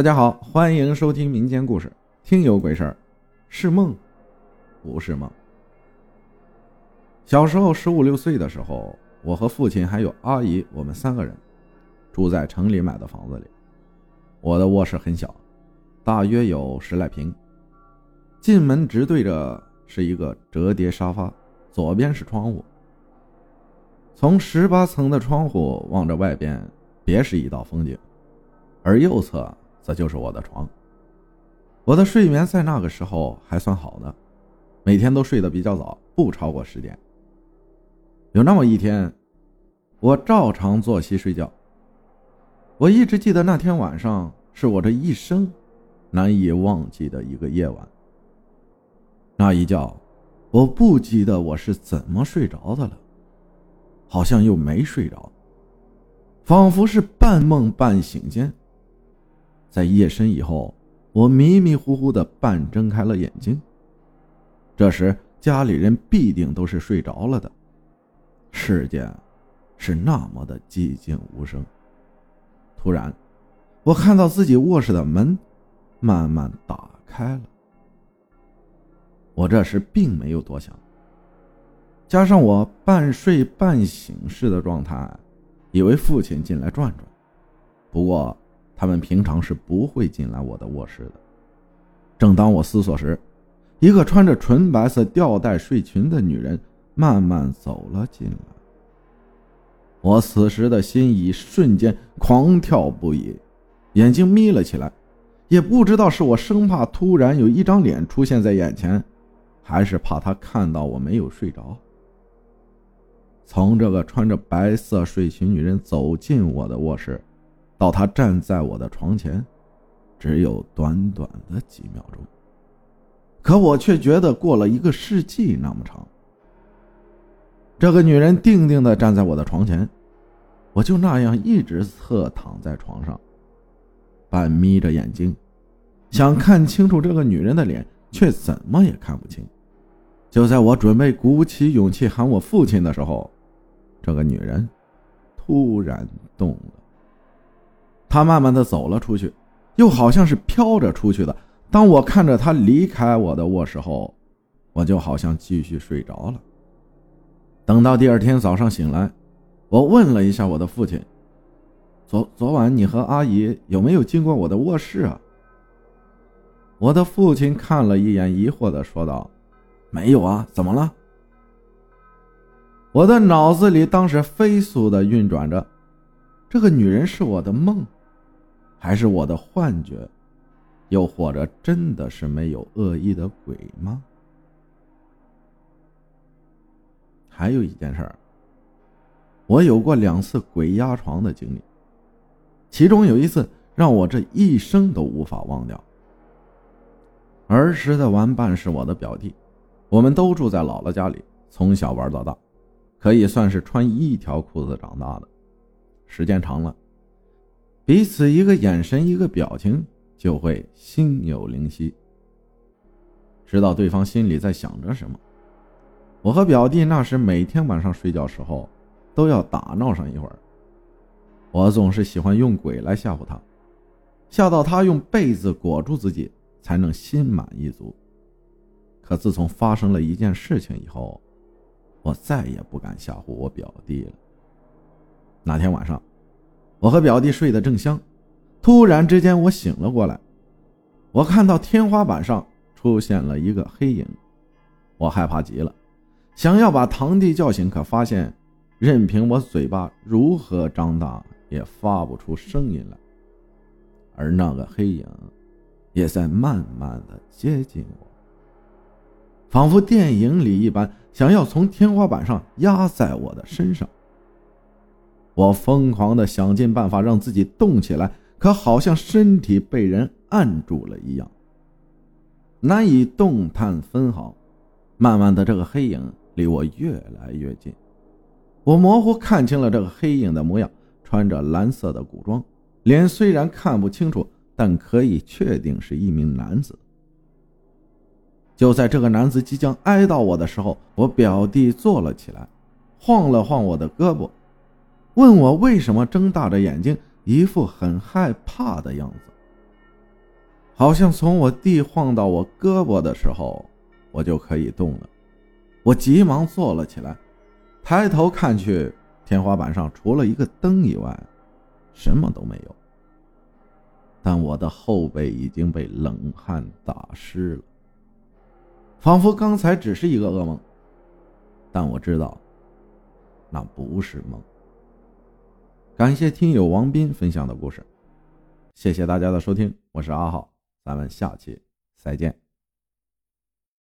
大家好，欢迎收听民间故事。听有鬼事儿，是梦，不是梦。小时候十五六岁的时候，我和父亲还有阿姨，我们三个人住在城里买的房子里。我的卧室很小，大约有十来平。进门直对着是一个折叠沙发，左边是窗户。从十八层的窗户望着外边，别是一道风景，而右侧。则就是我的床。我的睡眠在那个时候还算好的，每天都睡得比较早，不超过十点。有那么一天，我照常作息睡觉。我一直记得那天晚上是我这一生难以忘记的一个夜晚。那一觉，我不记得我是怎么睡着的了，好像又没睡着，仿佛是半梦半醒间。在夜深以后，我迷迷糊糊的半睁开了眼睛。这时家里人必定都是睡着了的，世界是那么的寂静无声。突然，我看到自己卧室的门慢慢打开了。我这时并没有多想，加上我半睡半醒式的状态，以为父亲进来转转。不过。他们平常是不会进来我的卧室的。正当我思索时，一个穿着纯白色吊带睡裙的女人慢慢走了进来。我此时的心一瞬间狂跳不已，眼睛眯了起来，也不知道是我生怕突然有一张脸出现在眼前，还是怕她看到我没有睡着。从这个穿着白色睡裙女人走进我的卧室。到他站在我的床前，只有短短的几秒钟，可我却觉得过了一个世纪那么长。这个女人定定的站在我的床前，我就那样一直侧躺在床上，半眯着眼睛，想看清楚这个女人的脸，却怎么也看不清。就在我准备鼓起勇气喊我父亲的时候，这个女人突然动了。他慢慢的走了出去，又好像是飘着出去的。当我看着他离开我的卧室后，我就好像继续睡着了。等到第二天早上醒来，我问了一下我的父亲：“昨昨晚你和阿姨有没有进过我的卧室啊？”我的父亲看了一眼，疑惑的说道：“没有啊，怎么了？”我的脑子里当时飞速的运转着，这个女人是我的梦。还是我的幻觉，又或者真的是没有恶意的鬼吗？还有一件事儿，我有过两次鬼压床的经历，其中有一次让我这一生都无法忘掉。儿时的玩伴是我的表弟，我们都住在姥姥家里，从小玩到大，可以算是穿一条裤子长大的，时间长了。彼此一个眼神，一个表情，就会心有灵犀，知道对方心里在想着什么。我和表弟那时每天晚上睡觉时候，都要打闹上一会儿。我总是喜欢用鬼来吓唬他，吓到他用被子裹住自己，才能心满意足。可自从发生了一件事情以后，我再也不敢吓唬我表弟了。那天晚上。我和表弟睡得正香，突然之间我醒了过来，我看到天花板上出现了一个黑影，我害怕极了，想要把堂弟叫醒，可发现任凭我嘴巴如何张大也发不出声音来，而那个黑影也在慢慢的接近我，仿佛电影里一般，想要从天花板上压在我的身上。我疯狂的想尽办法让自己动起来，可好像身体被人按住了一样，难以动弹分毫。慢慢的，这个黑影离我越来越近，我模糊看清了这个黑影的模样，穿着蓝色的古装，脸虽然看不清楚，但可以确定是一名男子。就在这个男子即将挨到我的时候，我表弟坐了起来，晃了晃我的胳膊。问我为什么睁大着眼睛，一副很害怕的样子。好像从我弟晃到我胳膊的时候，我就可以动了。我急忙坐了起来，抬头看去，天花板上除了一个灯以外，什么都没有。但我的后背已经被冷汗打湿了，仿佛刚才只是一个噩梦。但我知道，那不是梦。感谢听友王斌分享的故事，谢谢大家的收听，我是阿浩，咱们下期再见。